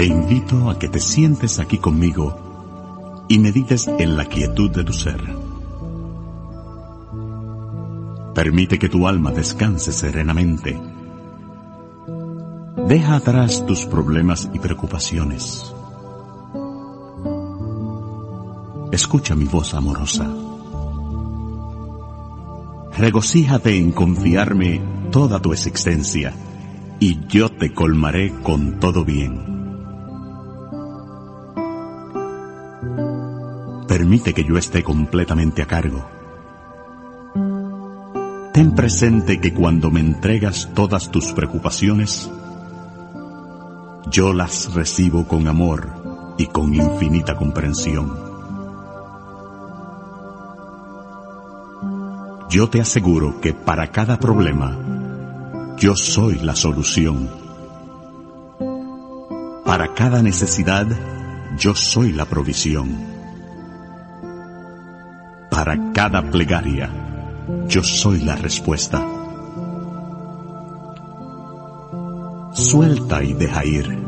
Te invito a que te sientes aquí conmigo y medites en la quietud de tu ser. Permite que tu alma descanse serenamente. Deja atrás tus problemas y preocupaciones. Escucha mi voz amorosa. Regocíjate en confiarme toda tu existencia y yo te colmaré con todo bien. Permite que yo esté completamente a cargo. Ten presente que cuando me entregas todas tus preocupaciones, yo las recibo con amor y con infinita comprensión. Yo te aseguro que para cada problema, yo soy la solución. Para cada necesidad, yo soy la provisión. Para cada plegaria, yo soy la respuesta. Suelta y deja ir.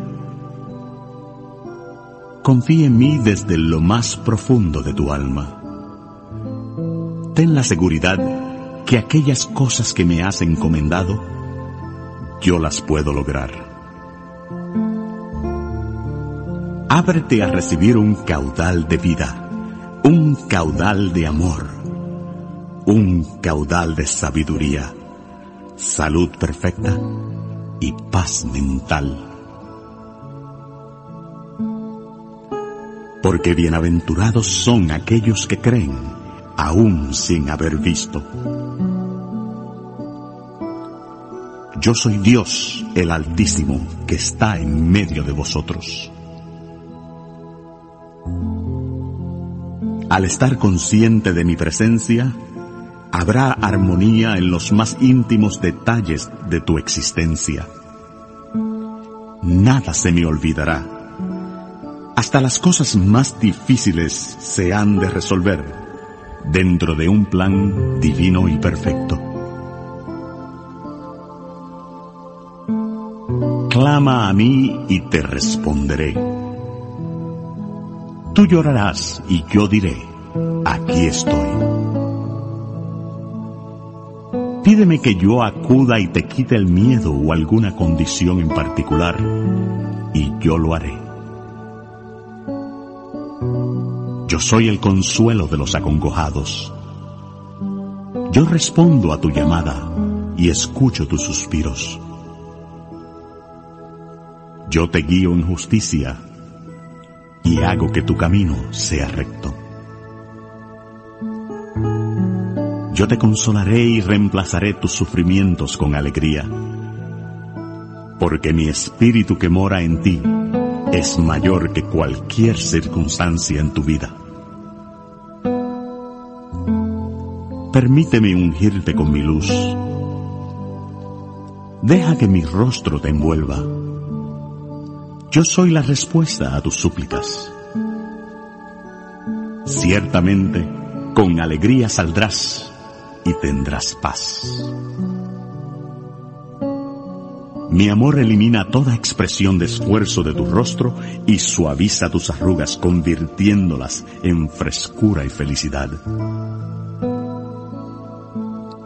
Confía en mí desde lo más profundo de tu alma. Ten la seguridad que aquellas cosas que me has encomendado, yo las puedo lograr. Ábrete a recibir un caudal de vida, un caudal de amor, un caudal de sabiduría, salud perfecta y paz mental. Porque bienaventurados son aquellos que creen, aún sin haber visto. Yo soy Dios, el Altísimo, que está en medio de vosotros. Al estar consciente de mi presencia, habrá armonía en los más íntimos detalles de tu existencia. Nada se me olvidará. Hasta las cosas más difíciles se han de resolver dentro de un plan divino y perfecto. Clama a mí y te responderé. Tú llorarás y yo diré, aquí estoy. Pídeme que yo acuda y te quite el miedo o alguna condición en particular y yo lo haré. Yo soy el consuelo de los acongojados. Yo respondo a tu llamada y escucho tus suspiros. Yo te guío en justicia y hago que tu camino sea recto. Yo te consolaré y reemplazaré tus sufrimientos con alegría, porque mi espíritu que mora en ti es mayor que cualquier circunstancia en tu vida. Permíteme ungirte con mi luz. Deja que mi rostro te envuelva yo soy la respuesta a tus súplicas. Ciertamente, con alegría saldrás y tendrás paz. Mi amor elimina toda expresión de esfuerzo de tu rostro y suaviza tus arrugas convirtiéndolas en frescura y felicidad.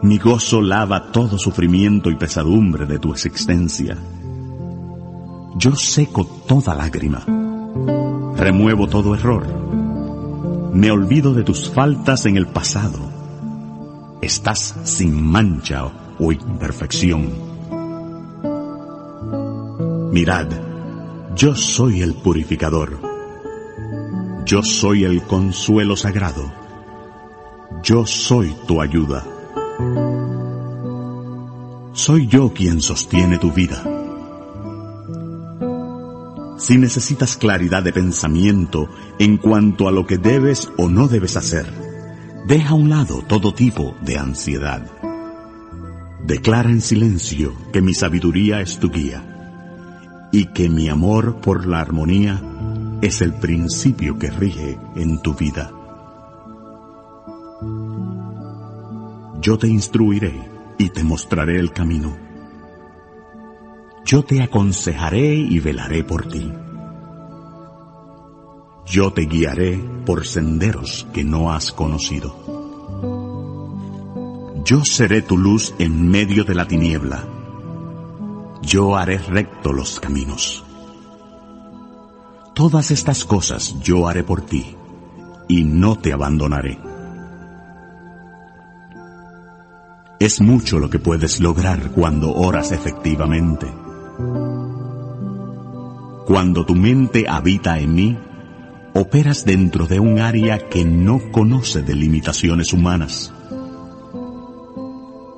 Mi gozo lava todo sufrimiento y pesadumbre de tu existencia yo seco toda lágrima. Remuevo todo error. Me olvido de tus faltas en el pasado. Estás sin mancha o imperfección. Mirad, yo soy el purificador. Yo soy el consuelo sagrado. Yo soy tu ayuda. Soy yo quien sostiene tu vida. Si necesitas claridad de pensamiento en cuanto a lo que debes o no debes hacer, deja a un lado todo tipo de ansiedad. Declara en silencio que mi sabiduría es tu guía y que mi amor por la armonía es el principio que rige en tu vida. Yo te instruiré y te mostraré el camino yo te aconsejaré y velaré por ti. Yo te guiaré por senderos que no has conocido. Yo seré tu luz en medio de la tiniebla. Yo haré recto los caminos. Todas estas cosas yo haré por ti, y no te abandonaré. Es mucho lo que puedes lograr cuando oras efectivamente. Cuando tu mente habita en mí, operas dentro de un área que no conoce de limitaciones humanas.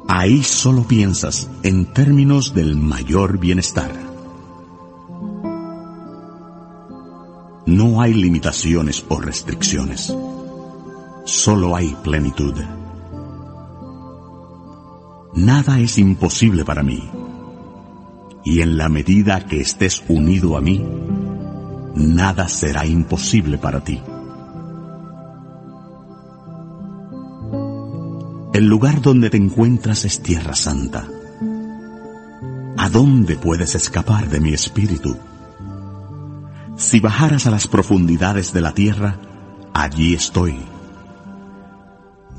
Ahí solo piensas en términos del mayor bienestar. No hay limitaciones o restricciones, solo hay plenitud. Nada es imposible para mí. Y en la medida que estés unido a mí, nada será imposible para ti. El lugar donde te encuentras es tierra santa. ¿A dónde puedes escapar de mi espíritu? Si bajaras a las profundidades de la tierra, allí estoy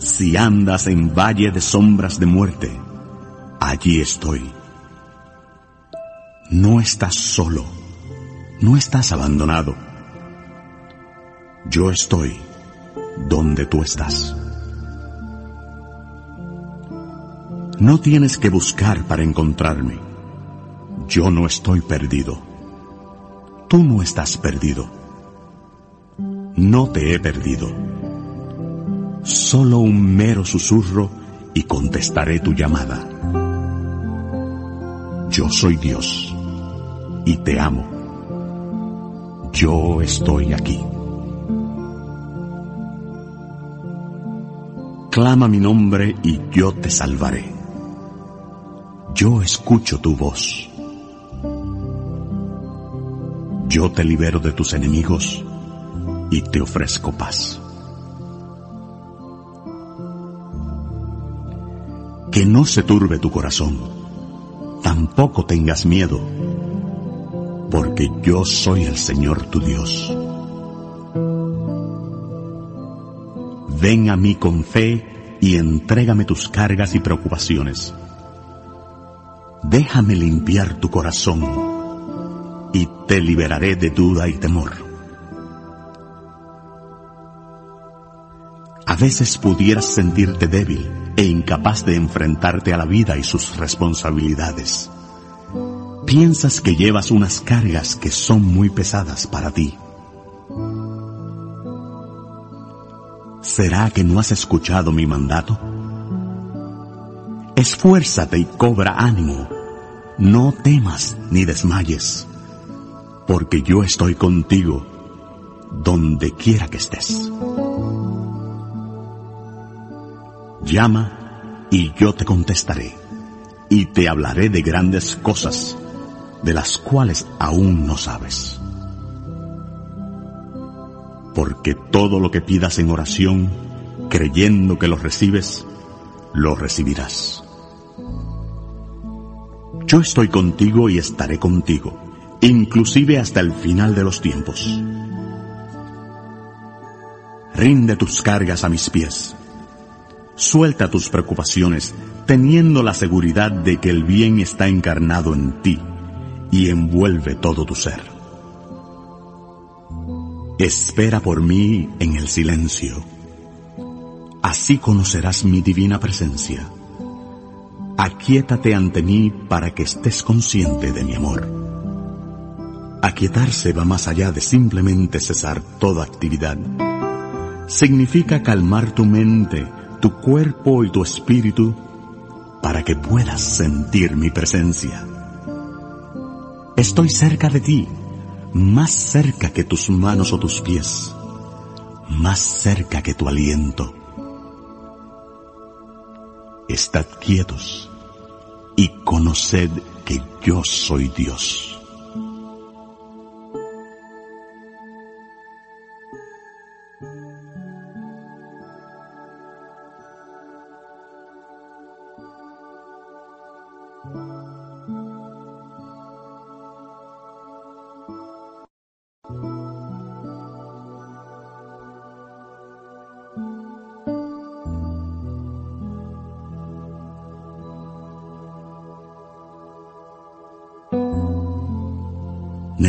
si andas en valle de sombras de muerte, allí estoy. No estás solo, no estás abandonado. Yo estoy donde tú estás. No tienes que buscar para encontrarme. Yo no estoy perdido. Tú no estás perdido. No te he perdido solo un mero susurro y contestaré tu llamada. Yo soy Dios y te amo. Yo estoy aquí. Clama mi nombre y yo te salvaré. Yo escucho tu voz. Yo te libero de tus enemigos y te ofrezco paz. que no se turbe tu corazón, tampoco tengas miedo, porque yo soy el Señor tu Dios. Ven a mí con fe y entrégame tus cargas y preocupaciones. Déjame limpiar tu corazón y te liberaré de duda y temor. A veces pudieras sentirte débil e incapaz de enfrentarte a la vida y sus responsabilidades. Piensas que llevas unas cargas que son muy pesadas para ti. ¿Será que no has escuchado mi mandato? Esfuérzate y cobra ánimo. No temas ni desmayes, porque yo estoy contigo donde quiera que estés. Llama y yo te contestaré, y te hablaré de grandes cosas, de las cuales aún no sabes. Porque todo lo que pidas en oración, creyendo que lo recibes, lo recibirás. Yo estoy contigo y estaré contigo, inclusive hasta el final de los tiempos. Rinde tus cargas a mis pies Suelta tus preocupaciones, teniendo la seguridad de que el bien está encarnado en ti y envuelve todo tu ser. Espera por mí en el silencio. Así conocerás mi divina presencia. Aquietate ante mí para que estés consciente de mi amor. Aquietarse va más allá de simplemente cesar toda actividad. Significa calmar tu mente, tu cuerpo y tu espíritu para que puedas sentir mi presencia. Estoy cerca de ti, más cerca que tus manos o tus pies, más cerca que tu aliento. Estad quietos y conoced que yo soy Dios.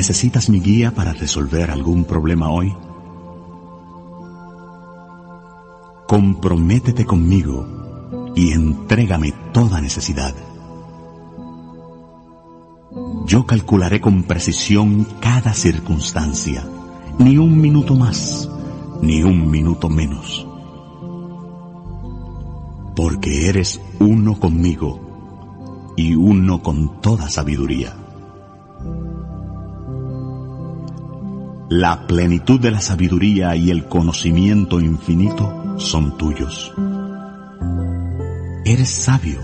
¿Necesitas mi guía para resolver algún problema hoy? Comprométete conmigo y entrégame toda necesidad. Yo calcularé con precisión cada circunstancia, ni un minuto más, ni un minuto menos. Porque eres uno conmigo y uno con toda sabiduría. La plenitud de la sabiduría y el conocimiento infinito son tuyos. Eres sabio,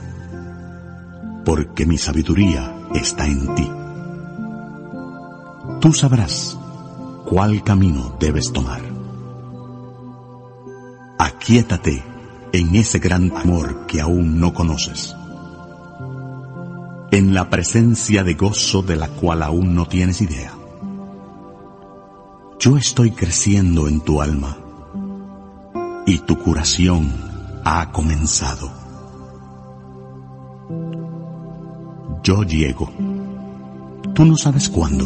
porque mi sabiduría está en ti. Tú sabrás cuál camino debes tomar. Aquíétate en ese gran amor que aún no conoces, en la presencia de gozo de la cual aún no tienes idea. Yo estoy creciendo en tu alma y tu curación ha comenzado. Yo llego. Tú no sabes cuándo.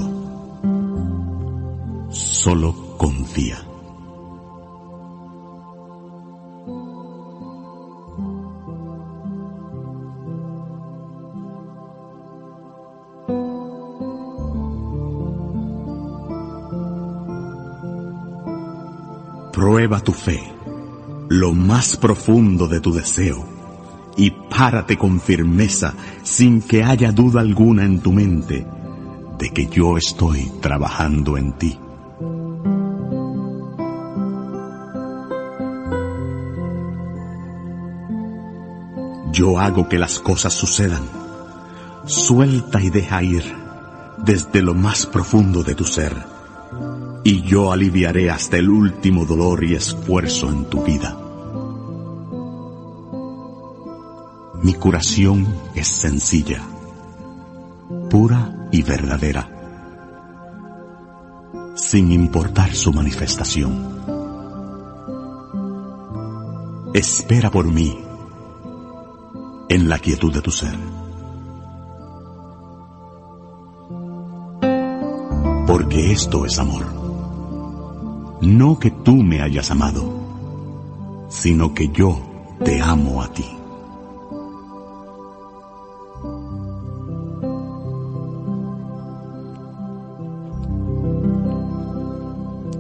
Solo confía. Tu fe, lo más profundo de tu deseo, y párate con firmeza sin que haya duda alguna en tu mente de que yo estoy trabajando en ti. Yo hago que las cosas sucedan. Suelta y deja ir desde lo más profundo de tu ser y yo aliviaré hasta el último dolor y esfuerzo en tu vida. Mi curación es sencilla, pura y verdadera, sin importar su manifestación. Espera por mí en la quietud de tu ser. Porque esto es amor. No que tú me hayas amado, sino que yo te amo a ti.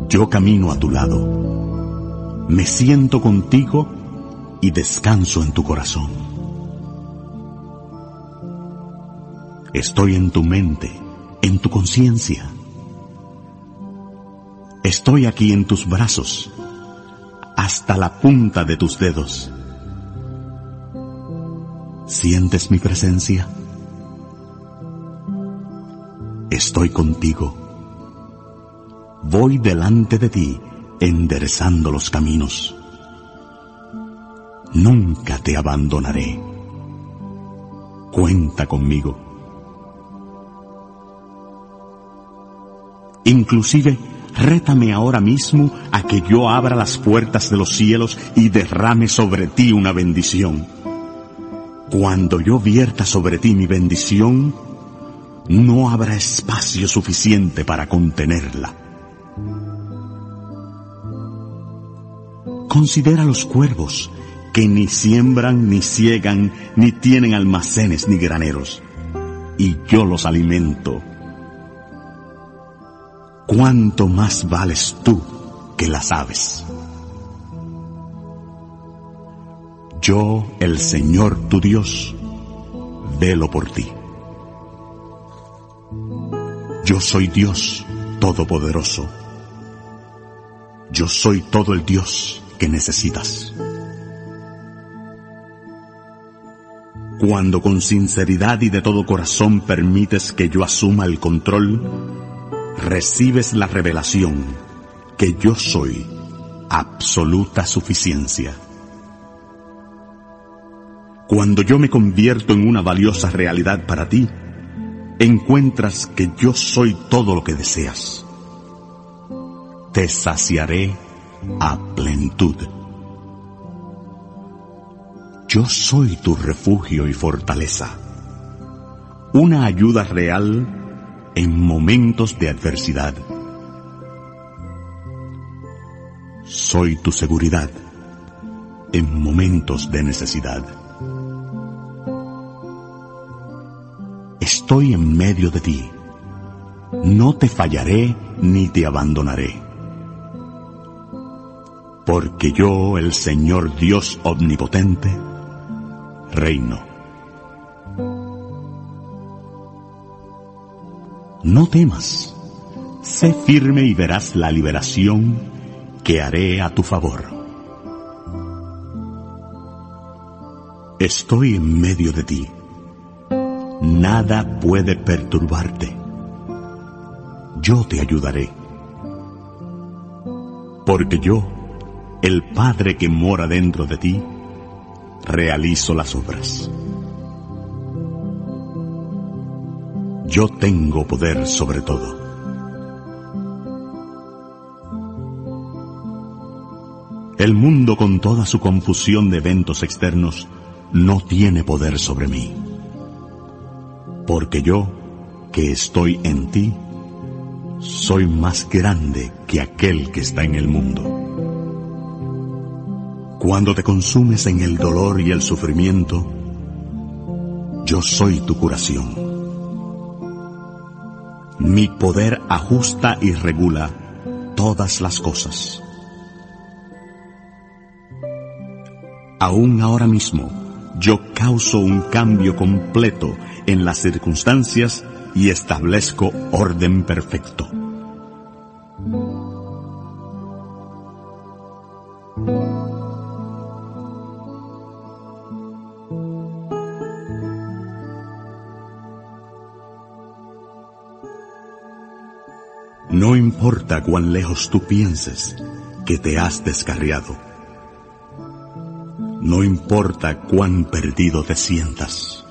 Yo camino a tu lado, me siento contigo y descanso en tu corazón. Estoy en tu mente, en tu conciencia Estoy aquí en tus brazos, hasta la punta de tus dedos. ¿Sientes mi presencia? Estoy contigo. Voy delante de ti, enderezando los caminos. Nunca te abandonaré. Cuenta conmigo. Inclusive rétame ahora mismo a que yo abra las puertas de los cielos y derrame sobre ti una bendición. Cuando yo vierta sobre ti mi bendición, no habrá espacio suficiente para contenerla. Considera los cuervos, que ni siembran, ni ciegan, ni tienen almacenes, ni graneros, y yo los alimento cuánto más vales tú que las aves. Yo, el Señor tu Dios, velo por ti. Yo soy Dios Todopoderoso. Yo soy todo el Dios que necesitas. Cuando con sinceridad y de todo corazón permites que yo asuma el control, recibes la revelación que yo soy absoluta suficiencia. Cuando yo me convierto en una valiosa realidad para ti, encuentras que yo soy todo lo que deseas. Te saciaré a plenitud. Yo soy tu refugio y fortaleza, una ayuda real en momentos de adversidad. Soy tu seguridad en momentos de necesidad. Estoy en medio de ti. No te fallaré ni te abandonaré. Porque yo, el Señor Dios Omnipotente, reino. No temas, sé firme y verás la liberación que haré a tu favor. Estoy en medio de ti. Nada puede perturbarte. Yo te ayudaré. Porque yo, el Padre que mora dentro de ti, realizo las obras. Yo tengo poder sobre todo. El mundo con toda su confusión de eventos externos no tiene poder sobre mí. Porque yo, que estoy en ti, soy más grande que aquel que está en el mundo. Cuando te consumes en el dolor y el sufrimiento, yo soy tu curación. Mi poder ajusta y regula todas las cosas. Aún ahora mismo, yo causo un cambio completo en las circunstancias y establezco orden perfecto. Cuán lejos tú pienses que te has descarriado. No importa cuán perdido te sientas.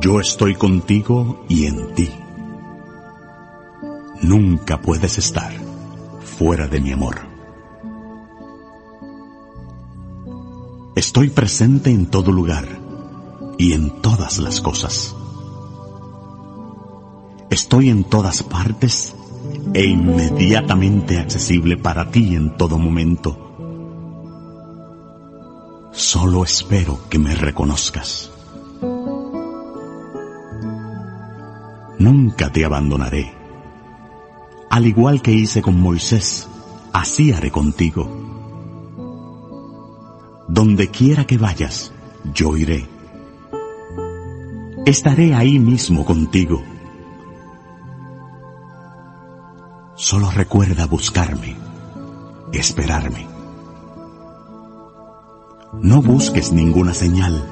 Yo estoy contigo y en ti. Nunca puedes estar fuera de mi amor. Estoy presente en todo lugar y en todas las cosas. Estoy en todas partes e inmediatamente accesible para ti en todo momento. Solo espero que me reconozcas. Nunca te abandonaré. Al igual que hice con Moisés, así haré contigo. Donde quiera que vayas, yo iré. Estaré ahí mismo contigo Solo recuerda buscarme, esperarme. No busques ninguna señal,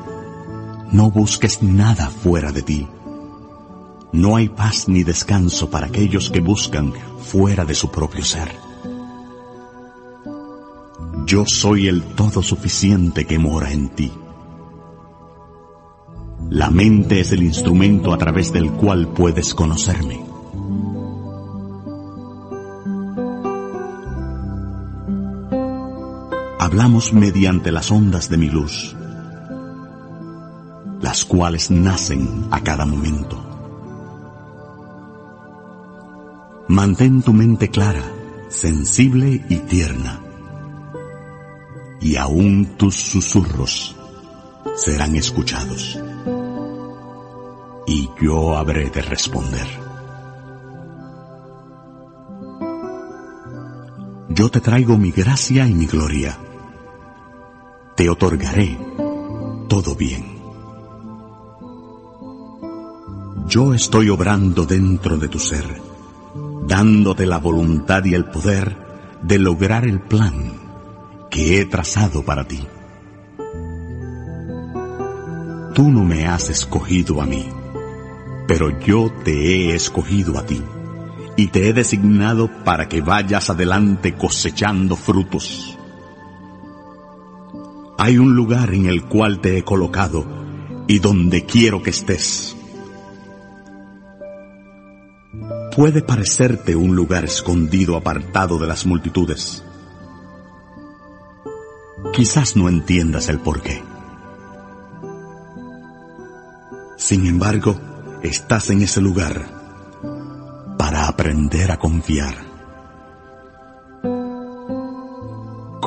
no busques nada fuera de ti. No hay paz ni descanso para aquellos que buscan fuera de su propio ser. Yo soy el todo suficiente que mora en ti. La mente es el instrumento a través del cual puedes conocerme. Hablamos mediante las ondas de mi luz, las cuales nacen a cada momento. Mantén tu mente clara, sensible y tierna, y aún tus susurros serán escuchados, y yo habré de responder. Yo te traigo mi gracia y mi gloria te otorgaré todo bien. Yo estoy obrando dentro de tu ser, dándote la voluntad y el poder de lograr el plan que he trazado para ti. Tú no me has escogido a mí, pero yo te he escogido a ti y te he designado para que vayas adelante cosechando frutos hay un lugar en el cual te he colocado y donde quiero que estés. Puede parecerte un lugar escondido apartado de las multitudes. Quizás no entiendas el porqué. Sin embargo, estás en ese lugar para aprender a confiar.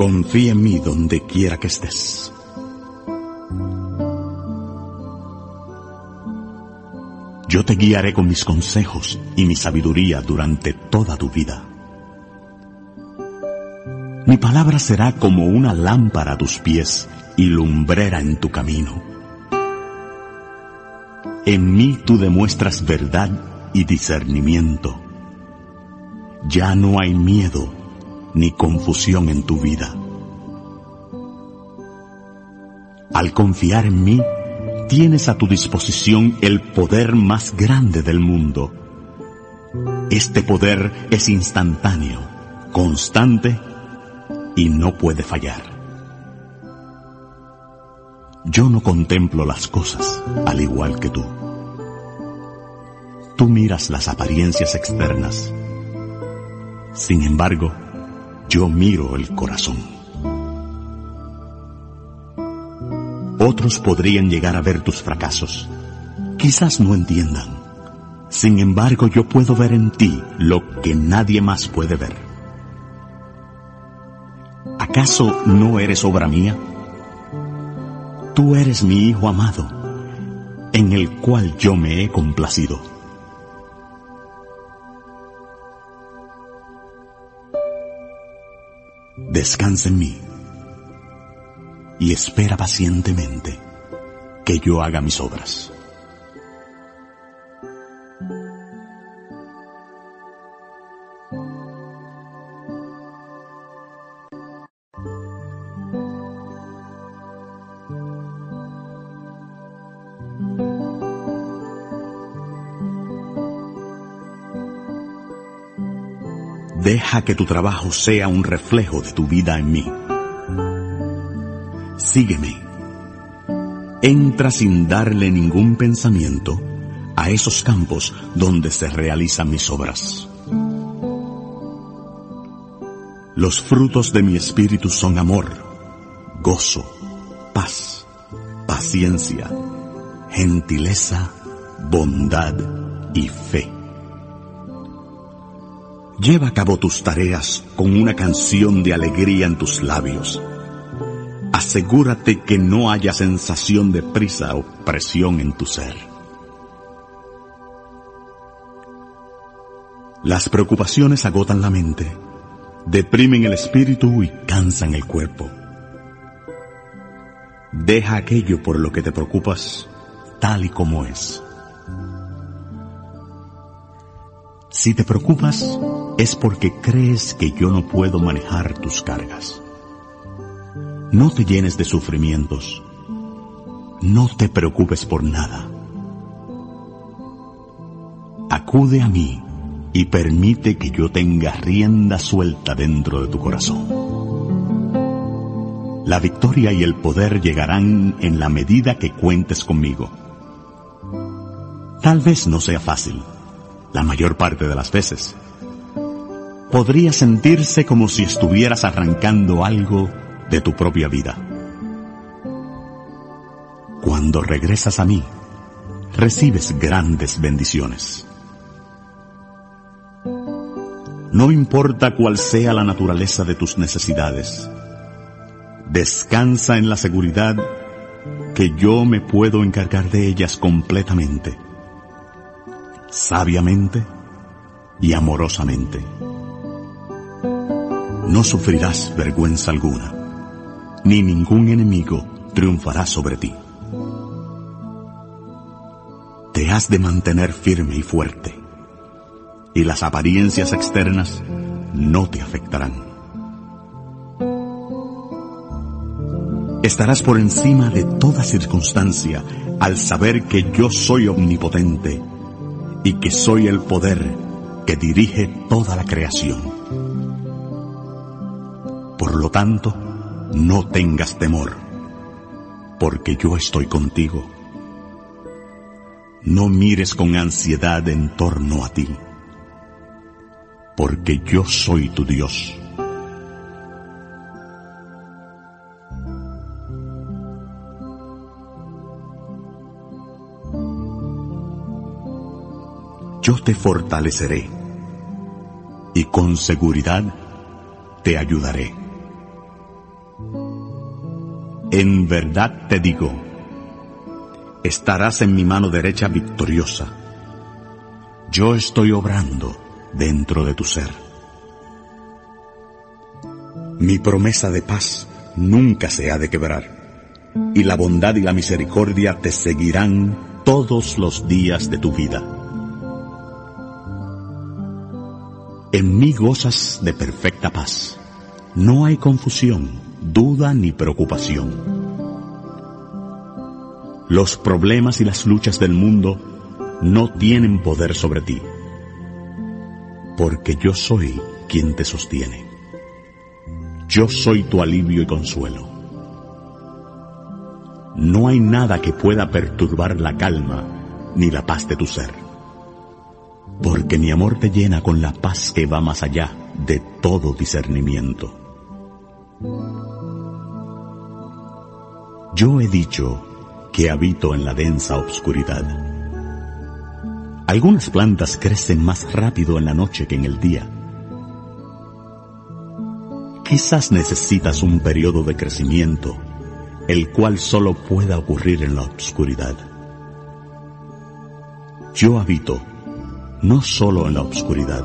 Confía en mí donde quiera que estés. Yo te guiaré con mis consejos y mi sabiduría durante toda tu vida. Mi palabra será como una lámpara a tus pies y lumbrera en tu camino. En mí tú demuestras verdad y discernimiento. Ya no hay miedo ni confusión en tu vida. Al confiar en mí, tienes a tu disposición el poder más grande del mundo. Este poder es instantáneo, constante y no puede fallar. Yo no contemplo las cosas al igual que tú. Tú miras las apariencias externas. Sin embargo, yo miro el corazón. Otros podrían llegar a ver tus fracasos. Quizás no entiendan. Sin embargo, yo puedo ver en ti lo que nadie más puede ver. ¿Acaso no eres obra mía? Tú eres mi Hijo amado, en el cual yo me he complacido. Descansa en mí y espera pacientemente que yo haga mis obras. Deja que tu trabajo sea un reflejo de tu vida en mí. Sígueme. Entra sin darle ningún pensamiento a esos campos donde se realizan mis obras. Los frutos de mi espíritu son amor, gozo, paz, paciencia, gentileza, bondad y fe. Lleva a cabo tus tareas con una canción de alegría en tus labios. Asegúrate que no haya sensación de prisa o presión en tu ser. Las preocupaciones agotan la mente, deprimen el espíritu y cansan el cuerpo. Deja aquello por lo que te preocupas tal y como es. Si te preocupas, es porque crees que yo no puedo manejar tus cargas. No te llenes de sufrimientos. No te preocupes por nada. Acude a mí y permite que yo tenga rienda suelta dentro de tu corazón. La victoria y el poder llegarán en la medida que cuentes conmigo. Tal vez no sea fácil la mayor parte de las veces. Podría sentirse como si estuvieras arrancando algo de tu propia vida. Cuando regresas a mí, recibes grandes bendiciones. No importa cuál sea la naturaleza de tus necesidades, descansa en la seguridad que yo me puedo encargar de ellas completamente sabiamente y amorosamente. No sufrirás vergüenza alguna, ni ningún enemigo triunfará sobre ti. Te has de mantener firme y fuerte, y las apariencias externas no te afectarán. Estarás por encima de toda circunstancia al saber que yo soy omnipotente y que soy el poder que dirige toda la creación. Por lo tanto, no tengas temor, porque yo estoy contigo. No mires con ansiedad en torno a ti, porque yo soy tu Dios. yo te fortaleceré y con seguridad te ayudaré. En verdad te digo, estarás en mi mano derecha victoriosa. Yo estoy obrando dentro de tu ser. Mi promesa de paz nunca se ha de quebrar, y la bondad y la misericordia te seguirán todos los días de tu vida. En mí gozas de perfecta paz. No hay confusión duda ni preocupación. Los problemas y las luchas del mundo no tienen poder sobre ti, porque yo soy quien te sostiene. Yo soy tu alivio y consuelo. No hay nada que pueda perturbar la calma ni la paz de tu ser, porque mi amor te llena con la paz que va más allá de todo discernimiento. Yo he dicho que habito en la densa obscuridad. Algunas plantas crecen más rápido en la noche que en el día. Quizás necesitas un periodo de crecimiento, el cual solo pueda ocurrir en la obscuridad. Yo habito no solo en la obscuridad,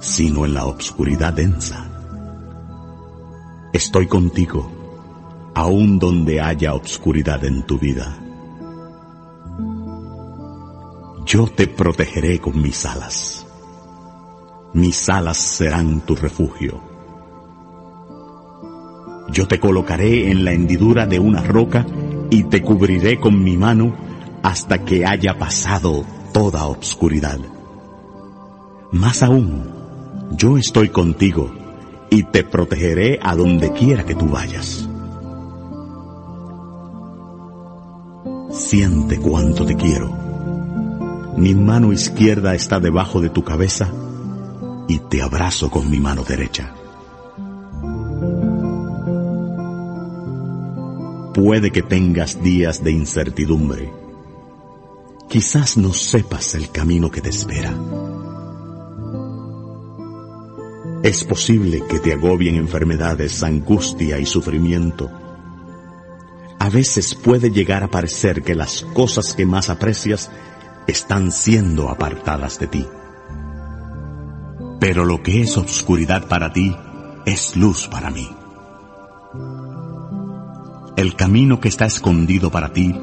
sino en la obscuridad densa. Estoy contigo aun donde haya obscuridad en tu vida. Yo te protegeré con mis alas. Mis alas serán tu refugio. Yo te colocaré en la hendidura de una roca y te cubriré con mi mano hasta que haya pasado toda obscuridad. Más aún, yo estoy contigo y te protegeré a donde quiera que tú vayas. Siente cuánto te quiero. Mi mano izquierda está debajo de tu cabeza y te abrazo con mi mano derecha. Puede que tengas días de incertidumbre. Quizás no sepas el camino que te espera. Es posible que te agobien enfermedades, angustia y sufrimiento a veces puede llegar a parecer que las cosas que más aprecias están siendo apartadas de ti. Pero lo que es obscuridad para ti es luz para mí. El camino que está escondido para ti,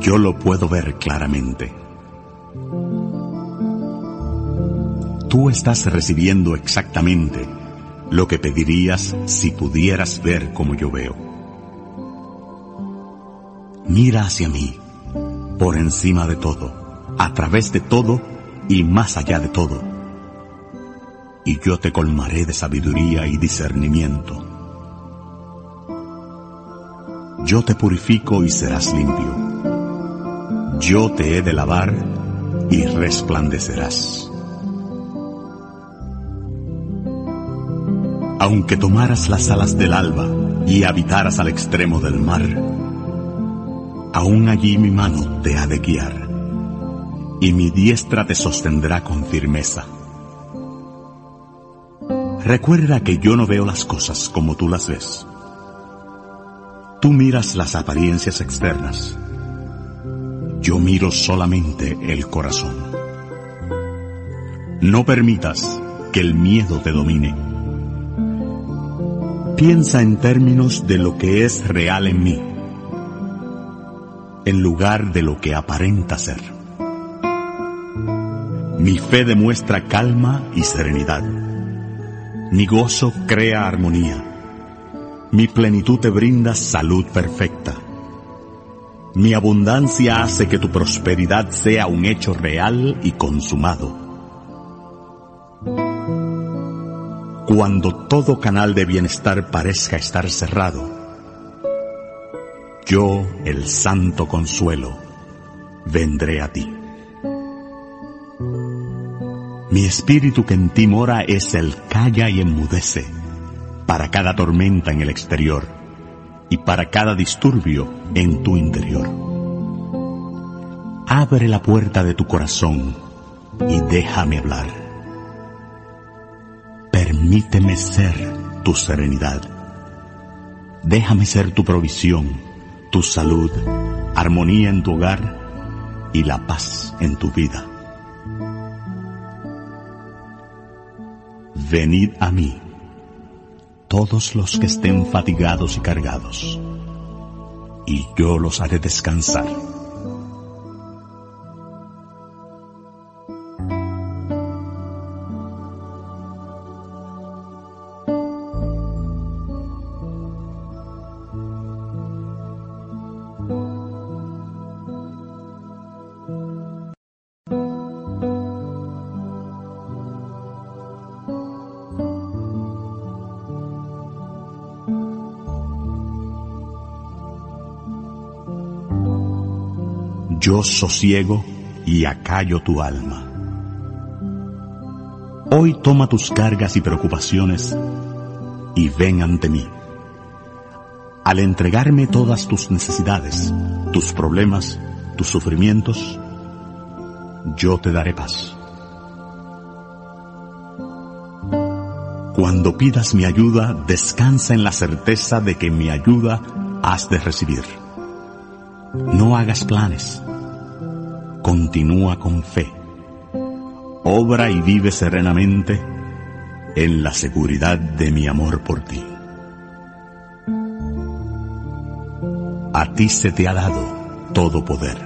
yo lo puedo ver claramente. Tú estás recibiendo exactamente lo que pedirías si pudieras ver como yo veo mira hacia mí, por encima de todo, a través de todo y más allá de todo. Y yo te colmaré de sabiduría y discernimiento. Yo te purifico y serás limpio. Yo te he de lavar y resplandecerás. Aunque tomaras las alas del alba y habitaras al extremo del mar, aún allí mi mano te ha de guiar, y mi diestra te sostendrá con firmeza. Recuerda que yo no veo las cosas como tú las ves. Tú miras las apariencias externas. Yo miro solamente el corazón. No permitas que el miedo te domine. Piensa en términos de lo que es real en mí en lugar de lo que aparenta ser. Mi fe demuestra calma y serenidad. Mi gozo crea armonía. Mi plenitud te brinda salud perfecta. Mi abundancia hace que tu prosperidad sea un hecho real y consumado. Cuando todo canal de bienestar parezca estar cerrado, yo, el santo consuelo, vendré a ti. Mi espíritu que en ti mora es el calla y enmudece para cada tormenta en el exterior y para cada disturbio en tu interior. Abre la puerta de tu corazón y déjame hablar. Permíteme ser tu serenidad. Déjame ser tu provisión, tu salud, armonía en tu hogar y la paz en tu vida. Venid a mí, todos los que estén fatigados y cargados, y yo los haré descansar. Sosiego y acallo tu alma. Hoy toma tus cargas y preocupaciones y ven ante mí. Al entregarme todas tus necesidades, tus problemas, tus sufrimientos, yo te daré paz. Cuando pidas mi ayuda, descansa en la certeza de que mi ayuda has de recibir. No hagas planes, continúa con fe. Obra y vive serenamente en la seguridad de mi amor por ti. A ti se te ha dado todo poder.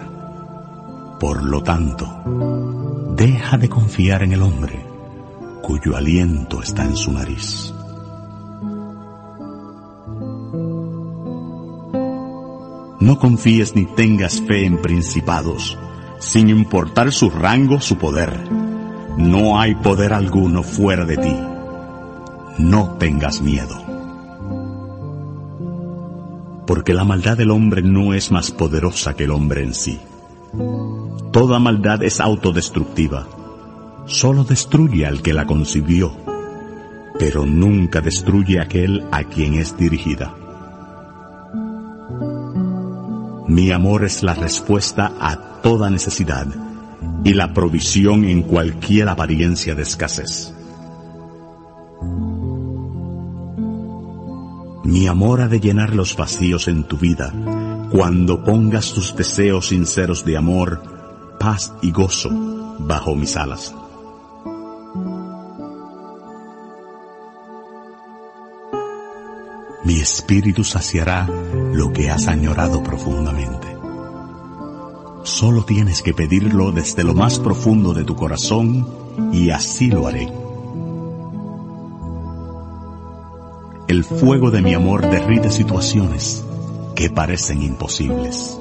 Por lo tanto, deja de confiar en el hombre cuyo aliento está en su nariz. No confíes ni tengas fe en principados sin importar su rango, su poder. No hay poder alguno fuera de ti. No tengas miedo. Porque la maldad del hombre no es más poderosa que el hombre en sí. Toda maldad es autodestructiva. Solo destruye al que la concibió, pero nunca destruye a aquel a quien es dirigida. Mi amor es la respuesta a toda necesidad y la provisión en cualquier apariencia de escasez. Mi amor ha de llenar los vacíos en tu vida cuando pongas tus deseos sinceros de amor, paz y gozo bajo mis alas. mi espíritu saciará lo que has añorado profundamente. Solo tienes que pedirlo desde lo más profundo de tu corazón y así lo haré. El fuego de mi amor derrite situaciones que parecen imposibles.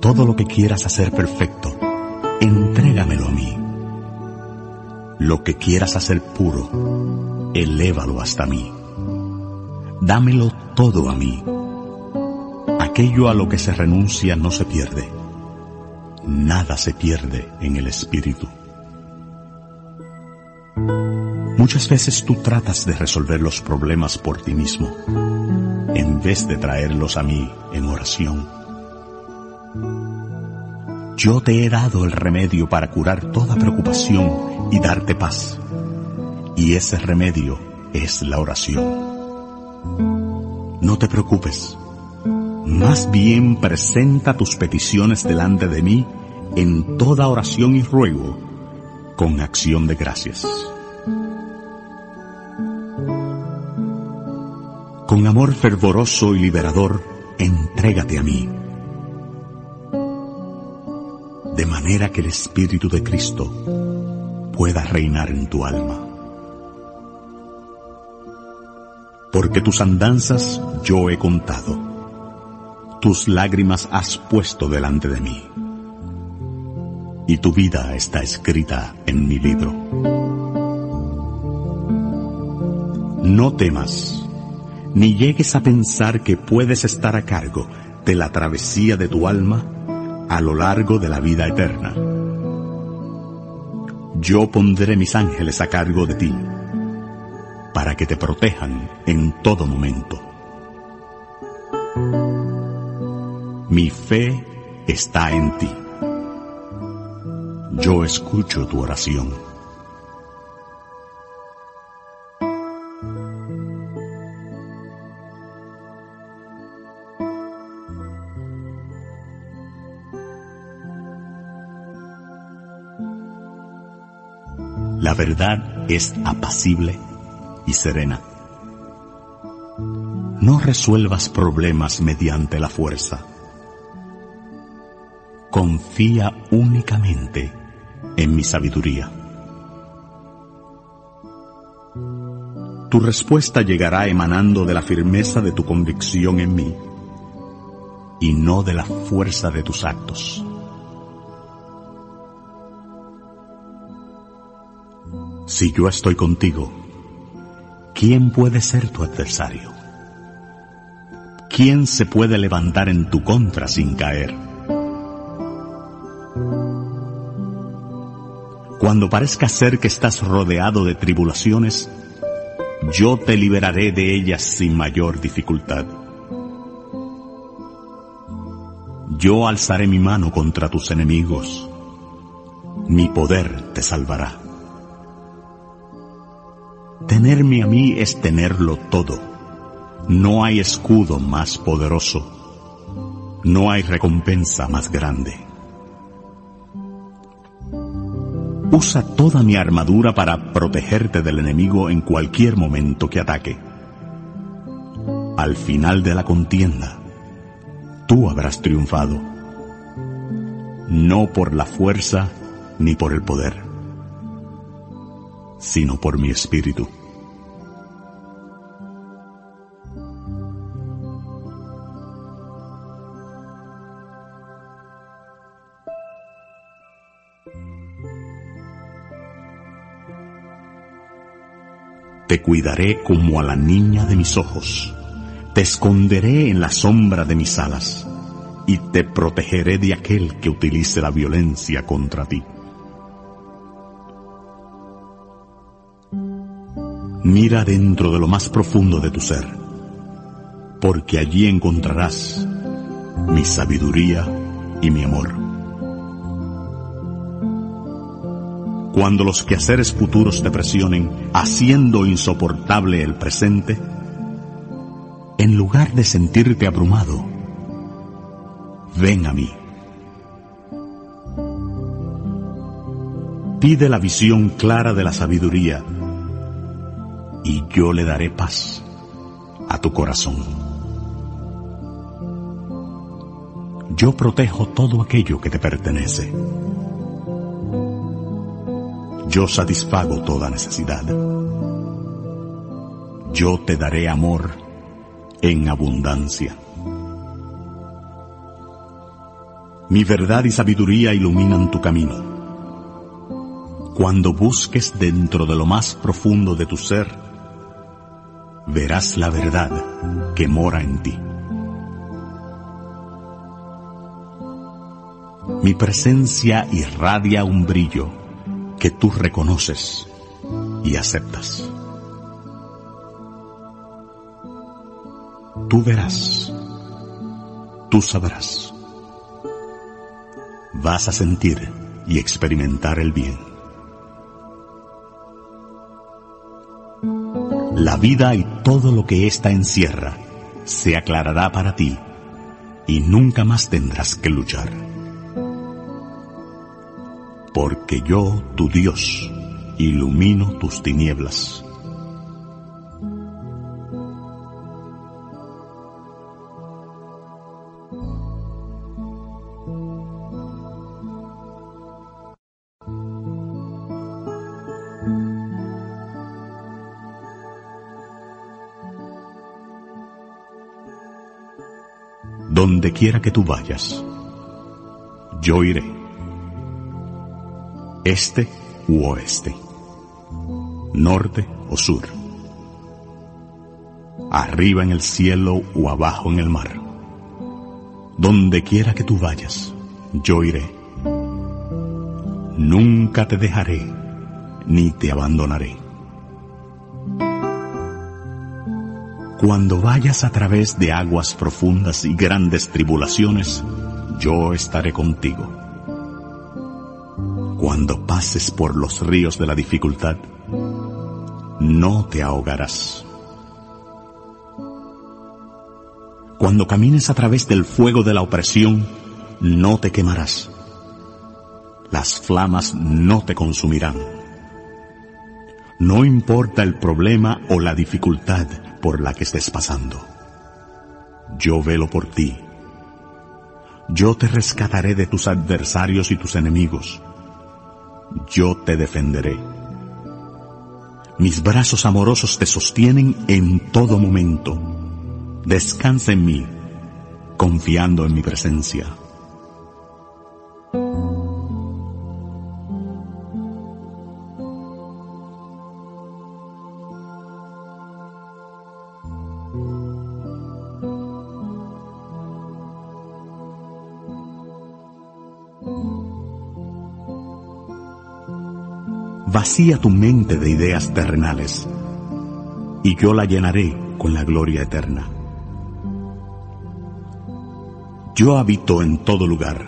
Todo lo que quieras hacer perfecto, entrégamelo a mí. Lo que quieras hacer puro, elévalo hasta mí dámelo todo a mí. Aquello a lo que se renuncia no se pierde. Nada se pierde en el Espíritu. Muchas veces tú tratas de resolver los problemas por ti mismo, en vez de traerlos a mí en oración. Yo te he dado el remedio para curar toda preocupación y darte paz. Y ese remedio es la oración. No te preocupes. Más bien presenta tus peticiones delante de mí en toda oración y ruego con acción de gracias. Con amor fervoroso y liberador, entrégate a mí, de manera que el Espíritu de Cristo pueda reinar en tu alma. porque tus andanzas yo he contado, tus lágrimas has puesto delante de mí, y tu vida está escrita en mi libro. No temas, ni llegues a pensar que puedes estar a cargo de la travesía de tu alma a lo largo de la vida eterna. Yo pondré mis ángeles a cargo de ti para que te protejan en todo momento. Mi fe está en ti. yo escucho tu oración. La verdad es apacible y serena. No resuelvas problemas mediante la fuerza. Confía únicamente en mi sabiduría. Tu respuesta llegará emanando de la firmeza de tu convicción en mí y no de la fuerza de tus actos. Si yo estoy contigo, ¿quién puede ser tu adversario? ¿Quién se puede levantar en tu contra sin caer? Cuando parezca ser que estás rodeado de tribulaciones, yo te liberaré de ellas sin mayor dificultad. Yo alzaré mi mano contra tus enemigos. Mi poder te salvará. Tenerme a mí es tenerlo todo. No hay escudo más poderoso. No hay recompensa más grande. Usa toda mi armadura para protegerte del enemigo en cualquier momento que ataque. Al final de la contienda, tú habrás triunfado. No por la fuerza ni por el poder, sino por mi espíritu. Te cuidaré como a la niña de mis ojos. Te esconderé en la sombra de mis alas y te protegeré de aquel que utilice la violencia contra ti. Mira dentro de lo más profundo de tu ser, porque allí encontrarás mi sabiduría y mi amor. Cuando los quehaceres futuros te presionen, haciendo insoportable el presente, en lugar de sentirte abrumado, ven a mí. Pide la visión clara de la sabiduría y yo le daré paz a tu corazón. Yo protejo todo aquello que te pertenece yo satisfago toda necesidad. Yo te daré amor en abundancia. Mi verdad y sabiduría iluminan tu camino. Cuando busques dentro de lo más profundo de tu ser, verás la verdad que mora en ti. Mi presencia irradia un brillo que tú reconoces y aceptas. Tú verás, tú sabrás, vas a sentir y experimentar el bien. La vida y todo lo que ésta encierra se aclarará para ti y nunca más tendrás que luchar porque yo, tu Dios, ilumino tus tinieblas. Donde quiera que tú vayas, yo iré este u oeste, norte o sur, arriba en el cielo o abajo en el mar. Donde quiera que tú vayas, yo iré. Nunca te dejaré ni te abandonaré. Cuando vayas a través de aguas profundas y grandes tribulaciones, yo estaré contigo Cuando pases por los ríos de la dificultad, no te ahogarás. Cuando camines a través del fuego de la opresión, no te quemarás. Las flamas no te consumirán. No importa el problema o la dificultad por la que estés pasando. Yo velo por ti. Yo te rescataré de tus adversarios y tus enemigos. Yo te defenderé. Mis brazos amorosos te sostienen en todo momento Descansa en mí, confiando en mi presencia. Vacía tu mente de ideas terrenales y yo la llenaré con la gloria eterna. Yo habito en todo lugar.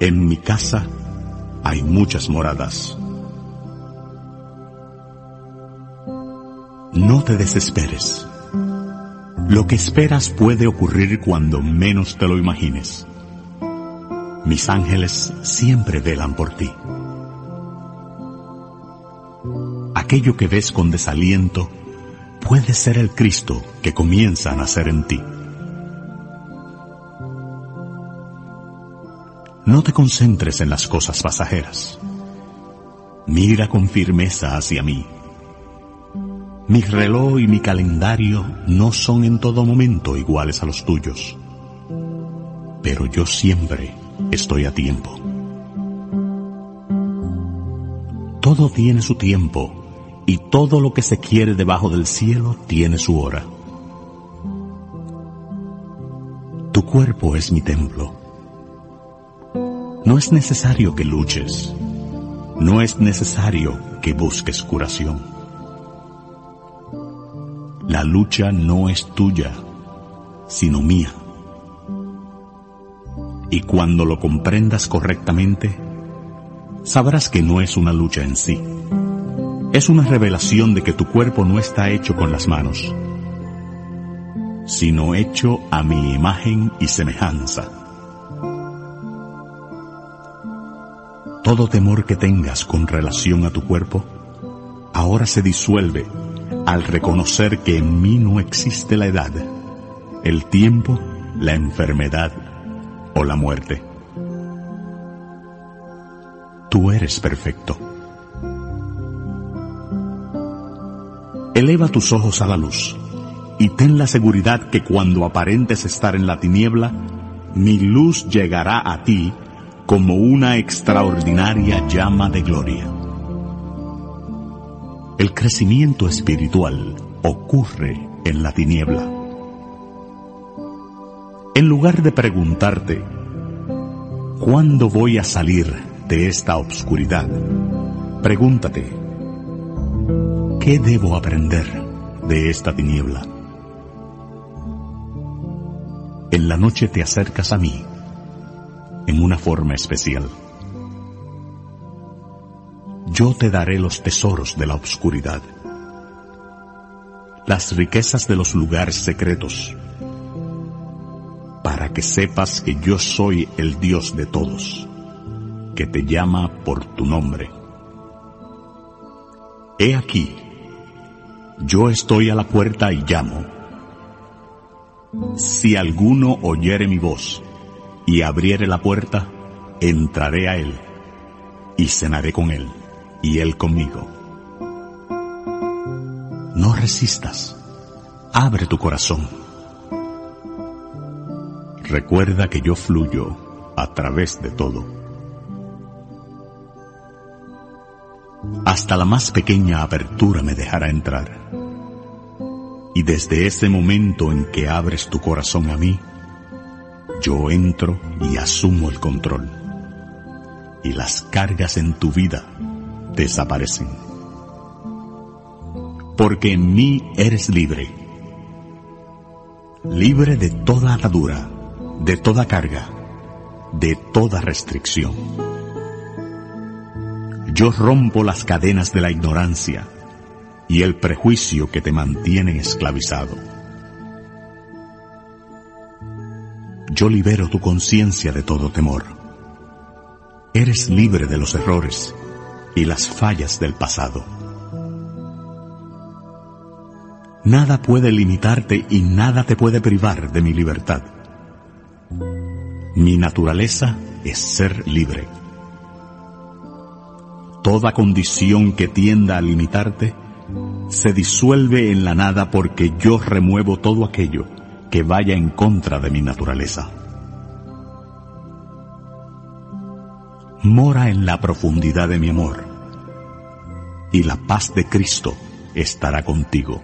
En mi casa hay muchas moradas. No te desesperes. Lo que esperas puede ocurrir cuando menos te lo imagines. Mis ángeles siempre velan por ti. Aquello que ves con desaliento puede ser el Cristo que comienza a nacer en ti. No te concentres en las cosas pasajeras. Mira con firmeza hacia mí. Mi reloj y mi calendario no son en todo momento iguales a los tuyos, pero yo siempre estoy a tiempo. Todo tiene su tiempo y todo lo que se quiere debajo del cielo tiene su hora. Tu cuerpo es mi templo no es necesario que luches. No es necesario que busques curación. La lucha no es tuya, sino mía. Y cuando lo comprendas correctamente, sabrás que no es una lucha en sí. Es una revelación de que tu cuerpo no está hecho con las manos, sino hecho a mi imagen y semejanza Todo temor que tengas con relación a tu cuerpo, ahora se disuelve al reconocer que en mí no existe la edad, el tiempo, la enfermedad o la muerte. Tú eres perfecto. Eleva tus ojos a la luz y ten la seguridad que cuando aparentes estar en la tiniebla, mi luz llegará a ti como una extraordinaria llama de gloria. El crecimiento espiritual ocurre en la tiniebla. En lugar de preguntarte, ¿cuándo voy a salir de esta obscuridad? Pregúntate, ¿qué debo aprender de esta tiniebla? En la noche te acercas a mí en una forma especial. Yo te daré los tesoros de la oscuridad, las riquezas de los lugares secretos, para que sepas que yo soy el Dios de todos, que te llama por tu nombre. He aquí, yo estoy a la puerta y llamo. Si alguno oyere mi voz y abriere la puerta, entraré a él y cenaré con él y él conmigo. No resistas, abre tu corazón. Recuerda que yo fluyo a través de todo. Hasta la más pequeña apertura me dejará entrar. Y desde ese momento en que abres tu corazón a mí, yo entro y asumo el control. Y las cargas en tu vida desaparecen. Porque en mí eres libre. Libre de toda atadura, de toda carga, de toda restricción. Yo rompo las cadenas de la ignorancia y el prejuicio que te mantiene esclavizado. Yo libero tu conciencia de todo temor. Eres libre de los errores y las fallas del pasado. Nada puede limitarte y nada te puede privar de mi libertad. Mi naturaleza es ser libre. Toda condición que tienda a limitarte se disuelve en la nada porque yo remuevo todo aquello que vaya en contra de mi naturaleza. Mora en la profundidad de mi amor y la paz de Cristo estará contigo.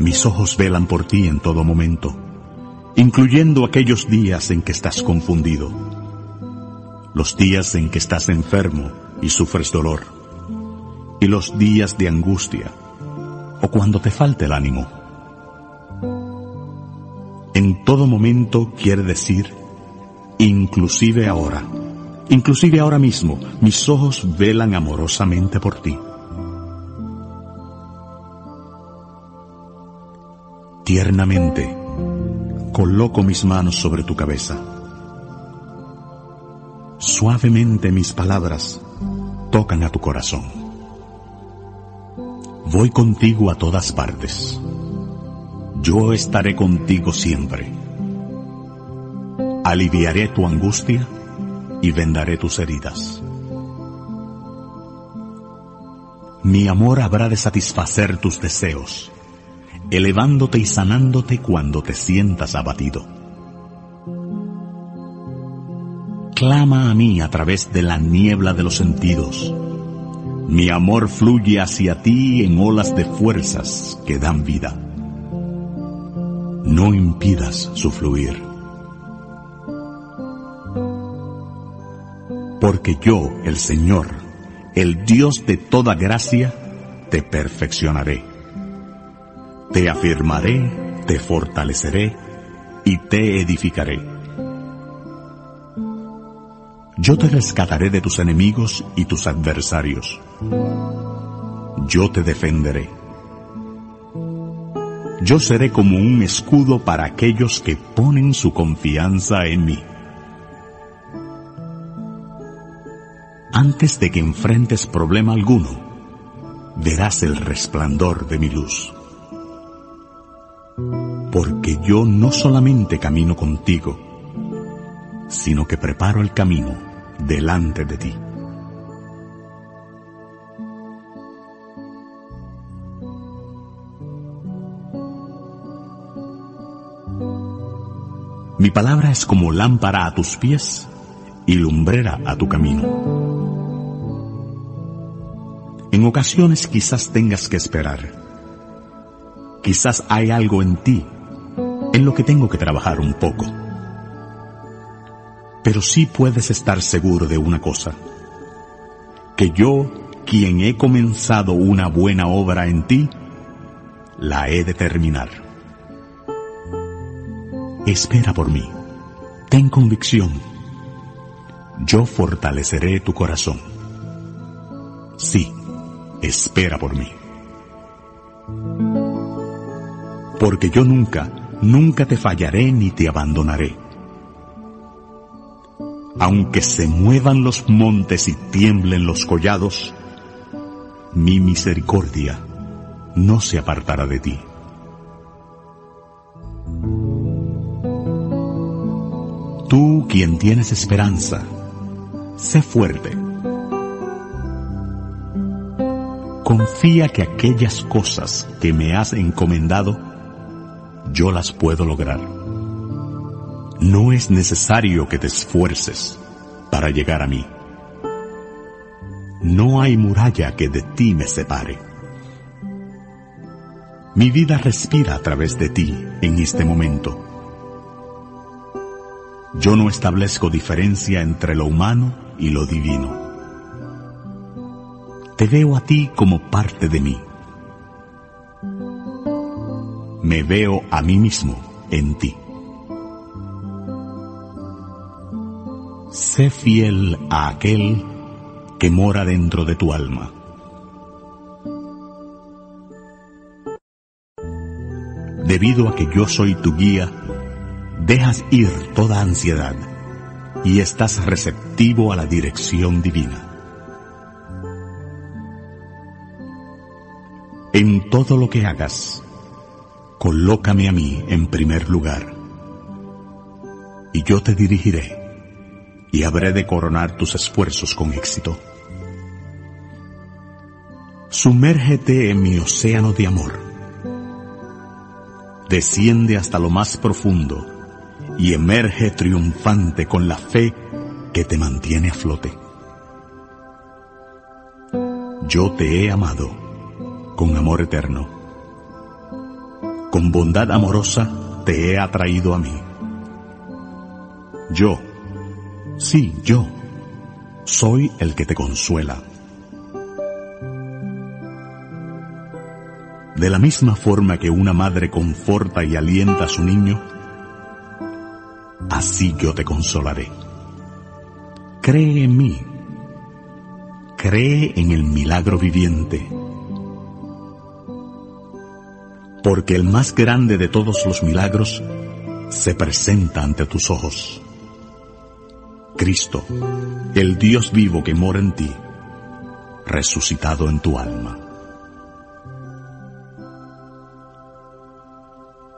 Mis ojos velan por ti en todo momento, incluyendo aquellos días en que estás confundido, los días en que estás enfermo y sufres dolor, y los días de angustia, o cuando te falte el ánimo. En todo momento quiere decir, inclusive ahora, inclusive ahora mismo, mis ojos velan amorosamente por ti. Tiernamente, coloco mis manos sobre tu cabeza. Suavemente mis palabras tocan a tu corazón. Voy contigo a todas partes. Yo estaré contigo siempre. Aliviaré tu angustia y vendaré tus heridas. Mi amor habrá de satisfacer tus deseos elevándote y sanándote cuando te sientas abatido. Clama a mí a través de la niebla de los sentidos. Mi amor fluye hacia ti en olas de fuerzas que dan vida. No impidas su fluir. Porque yo, el Señor, el Dios de toda gracia, te perfeccionaré te afirmaré, te fortaleceré y te edificaré. Yo te rescataré de tus enemigos y tus adversarios. Yo te defenderé. Yo seré como un escudo para aquellos que ponen su confianza en mí. Antes de que enfrentes problema alguno, verás el resplandor de mi luz porque yo no solamente camino contigo, sino que preparo el camino delante de ti. Mi palabra es como lámpara a tus pies y lumbrera a tu camino. En ocasiones quizás tengas que esperar Quizás hay algo en ti en lo que tengo que trabajar un poco. Pero sí puedes estar seguro de una cosa, que yo, quien he comenzado una buena obra en ti, la he de terminar. Espera por mí, ten convicción, yo fortaleceré tu corazón. Sí, espera por mí porque yo nunca, nunca te fallaré ni te abandonaré. Aunque se muevan los montes y tiemblen los collados, mi misericordia no se apartará de ti. Tú quien tienes esperanza, sé fuerte. Confía que aquellas cosas que me has encomendado yo las puedo lograr. No es necesario que te esfuerces para llegar a mí. No hay muralla que de ti me separe. Mi vida respira a través de ti en este momento. Yo no establezco diferencia entre lo humano y lo divino. Te veo a ti como parte de mí me veo a mí mismo en ti. Sé fiel a aquel que mora dentro de tu alma. Debido a que yo soy tu guía, dejas ir toda ansiedad y estás receptivo a la dirección divina. En todo lo que hagas, colócame a mí en primer lugar, y yo te dirigiré y habré de coronar tus esfuerzos con éxito. Sumérgete en mi océano de amor. Desciende hasta lo más profundo y emerge triunfante con la fe que te mantiene a flote. Yo te he amado con amor eterno. Con bondad amorosa te he atraído a mí. Yo, sí, yo, soy el que te consuela. De la misma forma que una madre conforta y alienta a su niño, así yo te consolaré. Cree en mí, cree en el milagro viviente, porque el más grande de todos los milagros se presenta ante tus ojos. Cristo, el Dios vivo que mora en ti, resucitado en tu alma.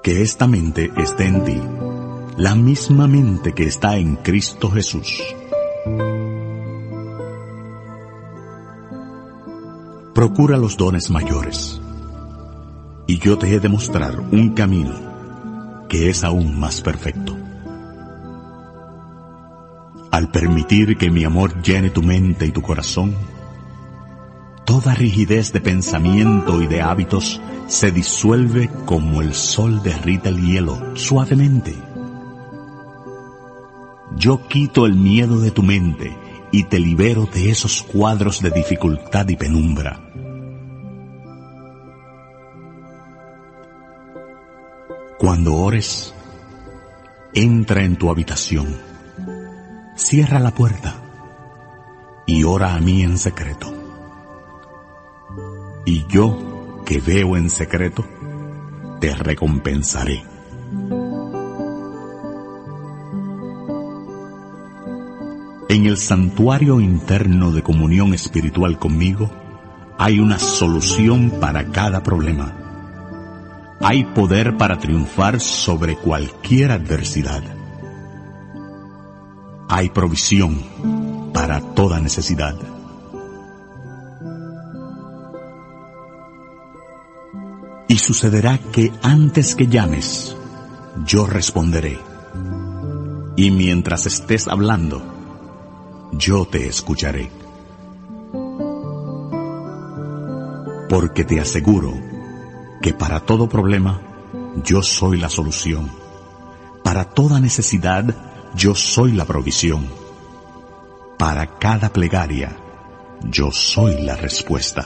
Que esta mente esté en ti la misma mente que está en Cristo Jesús. Procura los dones mayores, y yo te he de mostrar un camino que es aún más perfecto. Al permitir que mi amor llene tu mente y tu corazón, toda rigidez de pensamiento y de hábitos se disuelve como el sol derrita el hielo suavemente yo quito el miedo de tu mente y te libero de esos cuadros de dificultad y penumbra. Cuando ores, entra en tu habitación, cierra la puerta y ora a mí en secreto. Y yo, que veo en secreto, te recompensaré. En el santuario interno de comunión espiritual conmigo hay una solución para cada problema. Hay poder para triunfar sobre cualquier adversidad. Hay provisión para toda necesidad. Y sucederá que antes que llames, yo responderé. Y mientras estés hablando, yo te escucharé. Porque te aseguro que para todo problema yo soy la solución. Para toda necesidad yo soy la provisión. Para cada plegaria yo soy la respuesta.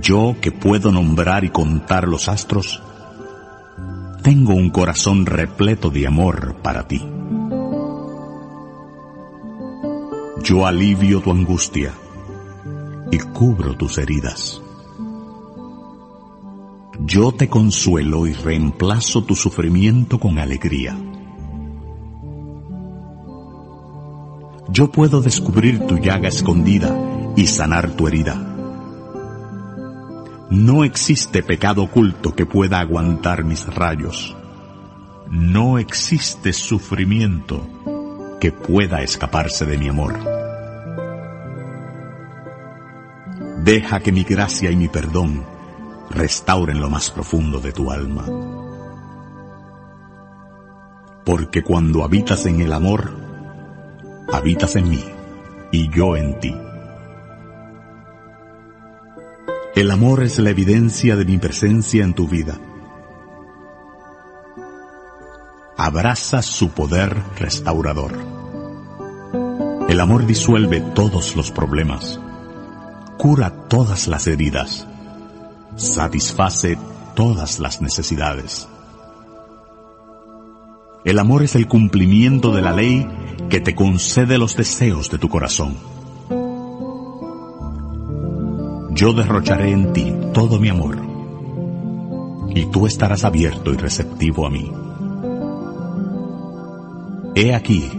Yo que puedo nombrar y contar los astros, tengo un corazón repleto de amor para ti. Yo alivio tu angustia y cubro tus heridas. Yo te consuelo y reemplazo tu sufrimiento con alegría. Yo puedo descubrir tu llaga escondida y sanar tu herida. No existe pecado oculto que pueda aguantar mis rayos. No existe sufrimiento que pueda escaparse de mi amor. Deja que mi gracia y mi perdón restauren lo más profundo de tu alma. Porque cuando habitas en el amor, habitas en mí y yo en ti. El amor es la evidencia de mi presencia en tu vida. Abraza su poder restaurador. El amor disuelve todos los problemas cura todas las heridas, satisface todas las necesidades. El amor es el cumplimiento de la ley que te concede los deseos de tu corazón. Yo derrocharé en ti todo mi amor y tú estarás abierto y receptivo a mí. He aquí,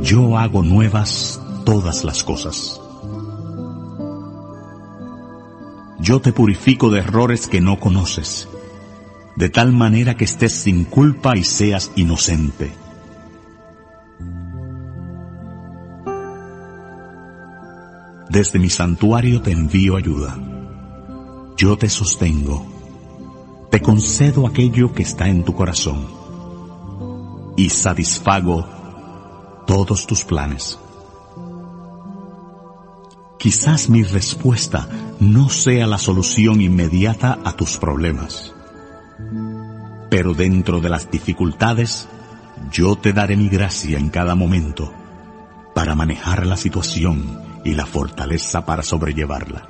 yo hago nuevas todas las cosas. Yo te purifico de errores que no conoces, de tal manera que estés sin culpa y seas inocente. Desde mi santuario te envío ayuda. Yo te sostengo. Te concedo aquello que está en tu corazón. Y satisfago todos tus planes. Quizás mi respuesta no sea la solución inmediata a tus problemas. Pero dentro de las dificultades, yo te daré mi gracia en cada momento para manejar la situación y la fortaleza para sobrellevarla.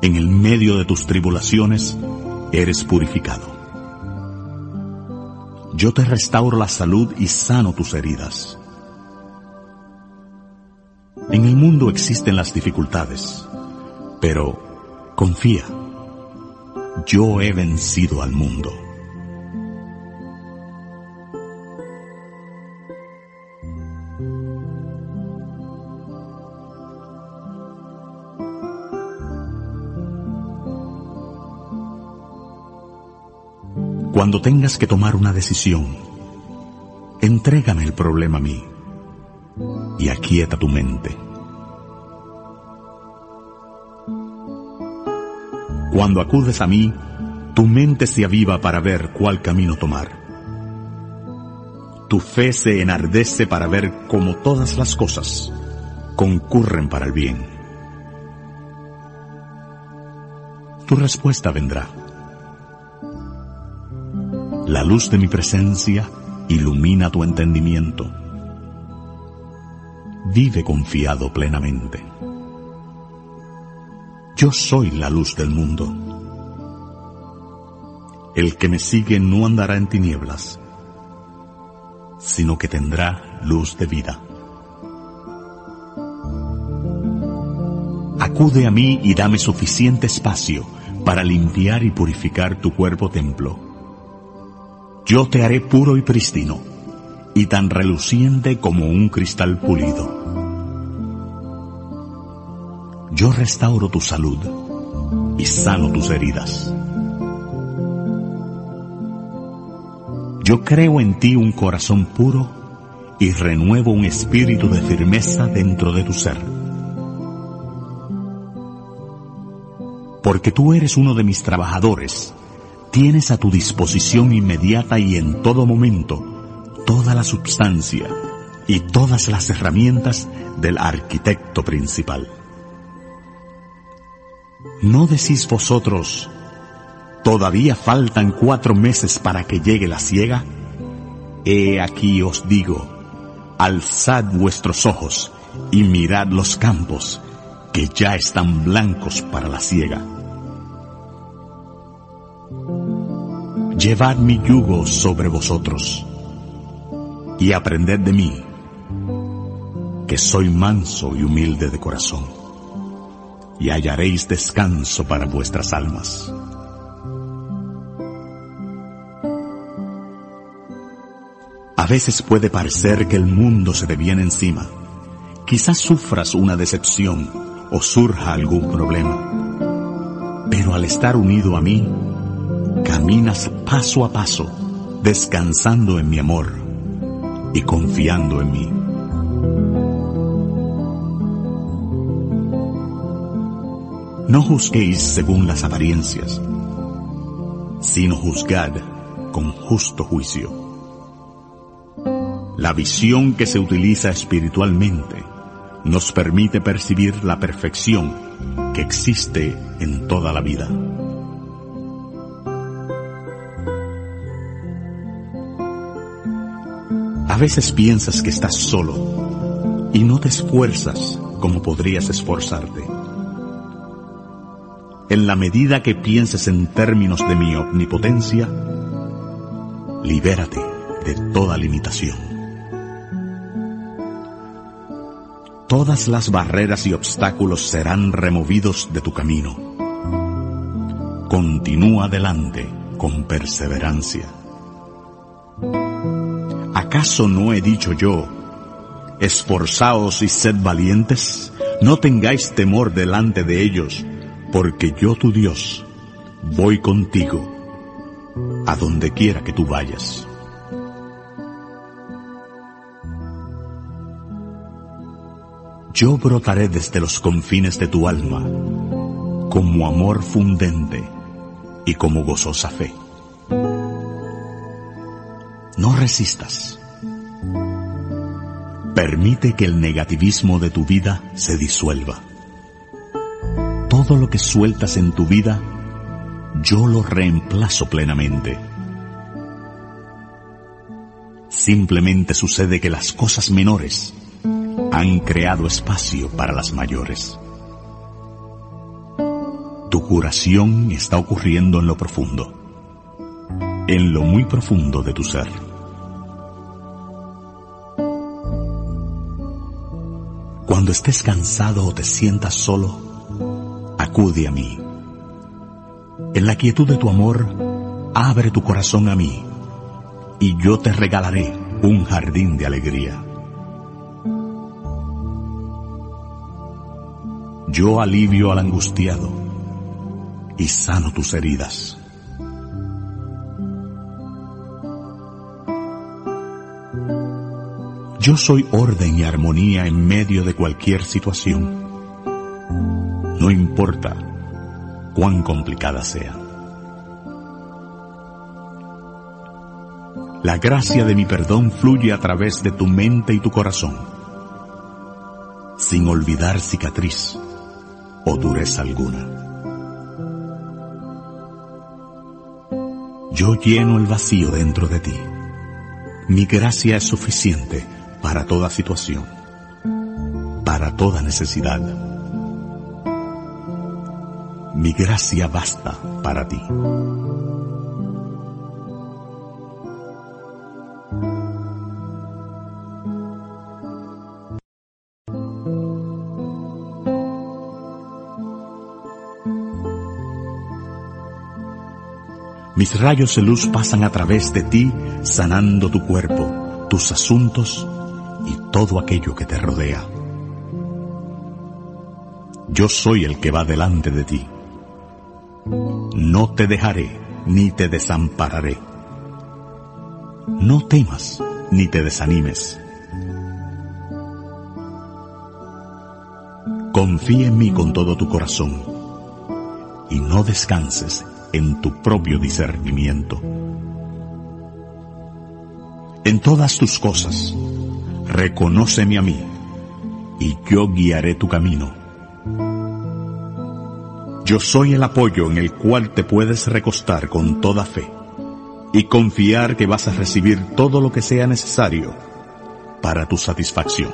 En el medio de tus tribulaciones, eres purificado. Yo te restauro la salud y sano tus heridas. En el mundo existen las dificultades, pero confía, yo he vencido al mundo. Cuando tengas que tomar una decisión, entrégame el problema a mí y aquieta tu mente. Cuando acudes a mí, tu mente se aviva para ver cuál camino tomar. Tu fe se enardece para ver cómo todas las cosas concurren para el bien. Tu respuesta vendrá. La luz de mi presencia ilumina tu entendimiento. Vive confiado plenamente. Yo soy la luz del mundo. El que me sigue no andará en tinieblas, sino que tendrá luz de vida. Acude a mí y dame suficiente espacio para limpiar y purificar tu cuerpo templo yo te haré puro y prístino, y tan reluciente como un cristal pulido. Yo restauro tu salud y sano tus heridas. Yo creo en ti un corazón puro y renuevo un espíritu de firmeza dentro de tu ser. Porque tú eres uno de mis trabajadores tienes a tu disposición inmediata y en todo momento toda la substancia y todas las herramientas del arquitecto principal. ¿No decís vosotros, todavía faltan cuatro meses para que llegue la siega? He aquí os digo, alzad vuestros ojos y mirad los campos, que ya están blancos para la siega. Llevad mi yugo sobre vosotros y aprended de mí, que soy manso y humilde de corazón, y hallaréis descanso para vuestras almas. A veces puede parecer que el mundo se te viene encima. Quizás sufras una decepción o surja algún problema. Pero al estar unido a mí, caminas paso a paso, descansando en mi amor y confiando en mí. No juzguéis según las apariencias, sino juzgad con justo juicio. La visión que se utiliza espiritualmente nos permite percibir la perfección que existe en toda la vida. A veces piensas que estás solo y no te esfuerzas como podrías esforzarte. En la medida que pienses en términos de mi omnipotencia, libérate de toda limitación. Todas las barreras y obstáculos serán removidos de tu camino. Continúa adelante con perseverancia. ¿Acaso no he dicho yo, esforzaos y sed valientes? No tengáis temor delante de ellos, porque yo tu Dios voy contigo a donde quiera que tú vayas. Yo brotaré desde los confines de tu alma como amor fundente y como gozosa fe. No resistas. Permite que el negativismo de tu vida se disuelva. Todo lo que sueltas en tu vida, yo lo reemplazo plenamente. Simplemente sucede que las cosas menores han creado espacio para las mayores. Tu curación está ocurriendo en lo profundo, en lo muy profundo de tu ser. Cuando estés cansado o te sientas solo, acude a mí. En la quietud de tu amor, abre tu corazón a mí y yo te regalaré un jardín de alegría. Yo alivio al angustiado y sano tus heridas. Yo soy orden y armonía en medio de cualquier situación. No importa cuán complicada sea. La gracia de mi perdón fluye a través de tu mente y tu corazón, sin olvidar cicatriz o dureza alguna. Yo lleno el vacío dentro de ti. Mi gracia es suficiente para toda situación, para toda necesidad. Mi gracia basta para ti. Mis rayos de luz pasan a través de ti, sanando tu cuerpo, tus asuntos y todo aquello que te rodea. Yo soy el que va delante de ti. No te dejaré ni te desampararé. No temas ni te desanimes. Confía en mí con todo tu corazón y no descanses en tu propio discernimiento. En todas tus cosas, reconóceme a mí, y yo guiaré tu camino. Yo soy el apoyo en el cual te puedes recostar con toda fe y confiar que vas a recibir todo lo que sea necesario para tu satisfacción.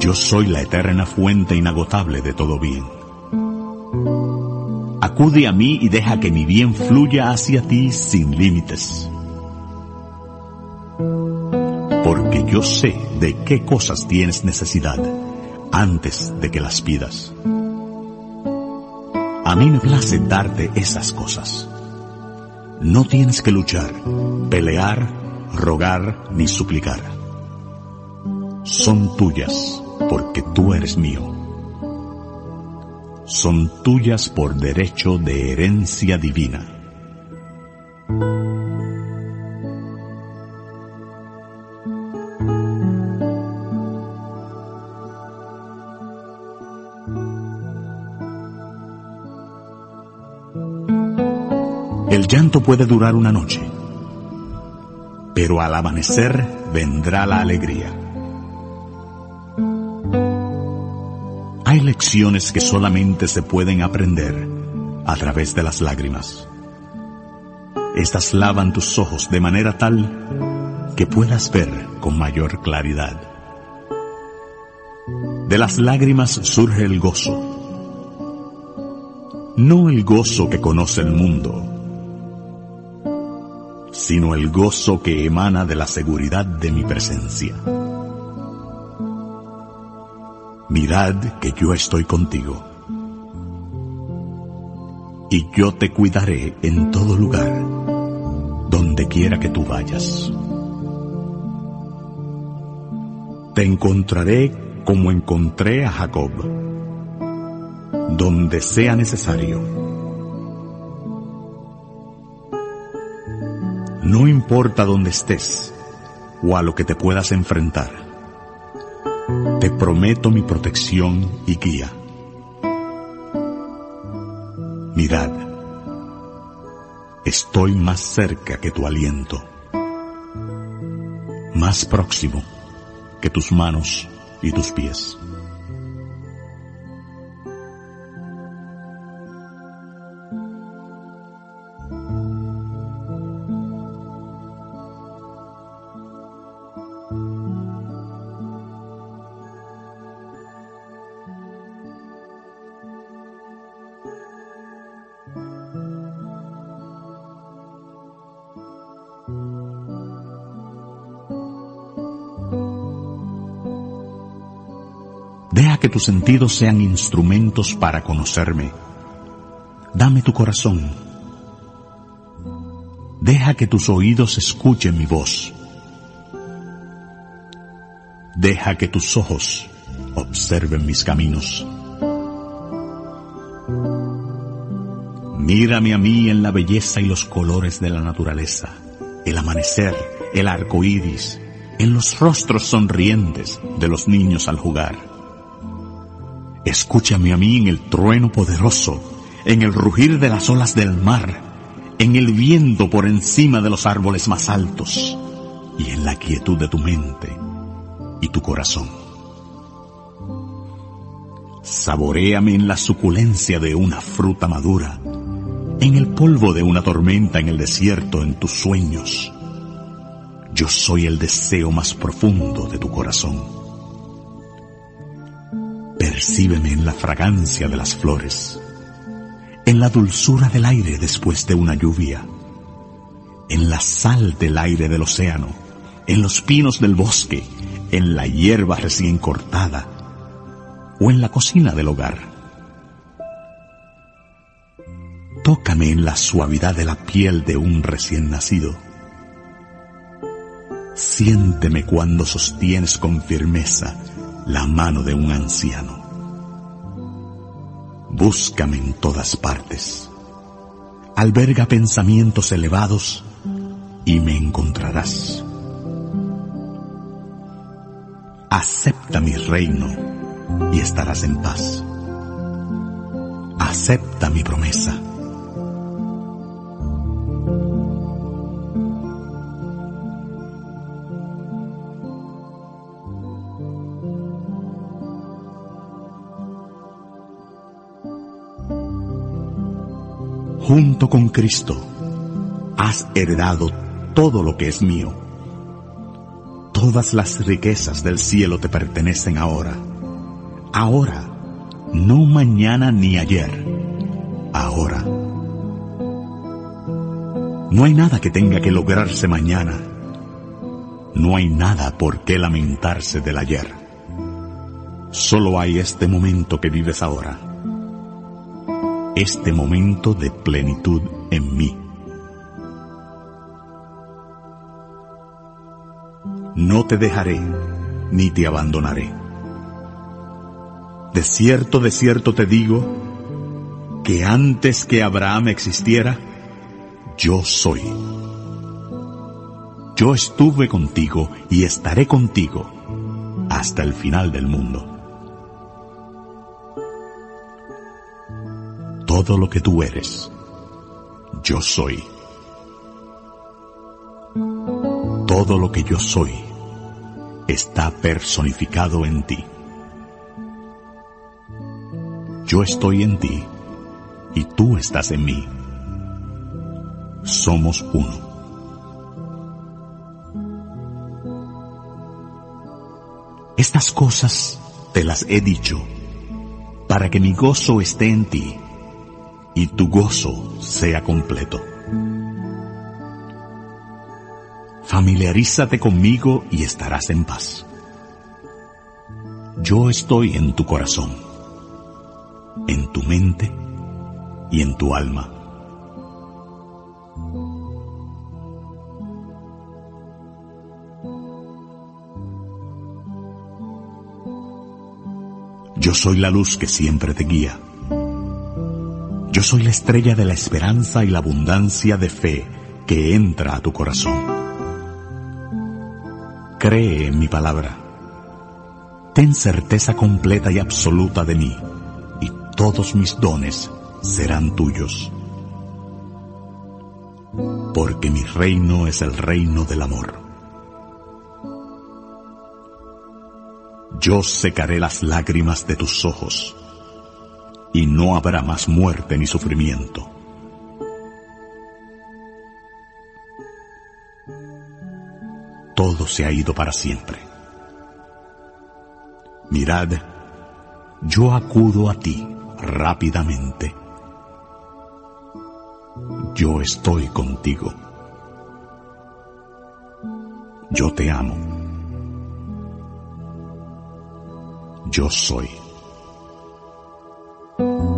Yo soy la eterna fuente inagotable de todo bien. Acude a mí y deja que mi bien fluya hacia ti sin límites yo sé de qué cosas tienes necesidad antes de que las pidas. A mí me place darte esas cosas. No tienes que luchar, pelear, rogar ni suplicar. Son tuyas porque tú eres mío. Son tuyas por derecho de herencia divina. El llanto puede durar una noche, pero al amanecer vendrá la alegría. Hay lecciones que solamente se pueden aprender a través de las lágrimas. Estas lavan tus ojos de manera tal que puedas ver con mayor claridad. De las lágrimas surge el gozo no el gozo que conoce el mundo, sino el gozo que emana de la seguridad de mi presencia. Mirad que yo estoy contigo, y yo te cuidaré en todo lugar, donde quiera que tú vayas. Te encontraré como encontré a Jacob, donde sea necesario. No importa dónde estés o a lo que te puedas enfrentar, te prometo mi protección y guía. Mirad, estoy más cerca que tu aliento, más próximo que tus manos y tus pies. Tus sentidos sean instrumentos para conocerme. Dame tu corazón. Deja que tus oídos escuchen mi voz. Deja que tus ojos observen mis caminos. Mírame a mí en la belleza y los colores de la naturaleza, el amanecer, el arco iris, en los rostros sonrientes de los niños al jugar Escúchame a mí en el trueno poderoso, en el rugir de las olas del mar, en el viento por encima de los árboles más altos y en la quietud de tu mente y tu corazón. Saboréame en la suculencia de una fruta madura, en el polvo de una tormenta en el desierto, en tus sueños. Yo soy el deseo más profundo de tu corazón. Percíbeme en la fragancia de las flores, en la dulzura del aire después de una lluvia, en la sal del aire del océano, en los pinos del bosque, en la hierba recién cortada o en la cocina del hogar. Tócame en la suavidad de la piel de un recién nacido. Siénteme cuando sostienes con firmeza la mano de un anciano. Búscame en todas partes. Alberga pensamientos elevados y me encontrarás. Acepta mi reino y estarás en paz. Acepta mi promesa junto con Cristo, has heredado todo lo que es mío. Todas las riquezas del cielo te pertenecen ahora. Ahora, no mañana ni ayer. Ahora. No hay nada que tenga que lograrse mañana. No hay nada por qué lamentarse del ayer. Solo hay este momento que vives ahora este momento de plenitud en mí. No te dejaré ni te abandonaré. De cierto, de cierto te digo que antes que Abraham existiera, yo soy. Yo estuve contigo y estaré contigo hasta el final del mundo. Todo lo que tú eres, yo soy. Todo lo que yo soy está personificado en ti. Yo estoy en ti y tú estás en mí. Somos uno. Estas cosas te las he dicho para que mi gozo esté en ti y tu gozo sea completo. Familiarízate conmigo y estarás en paz. Yo estoy en tu corazón, en tu mente y en tu alma. Yo soy la luz que siempre te guía. Yo soy la estrella de la esperanza y la abundancia de fe que entra a tu corazón. Cree en mi palabra. Ten certeza completa y absoluta de mí, y todos mis dones serán tuyos. Porque mi reino es el reino del amor. Yo secaré las lágrimas de tus ojos, y no habrá más muerte ni sufrimiento todo se ha ido para siempre. Mirad, yo acudo a ti rápidamente. Yo estoy contigo. Yo te amo. Yo soy. Thank you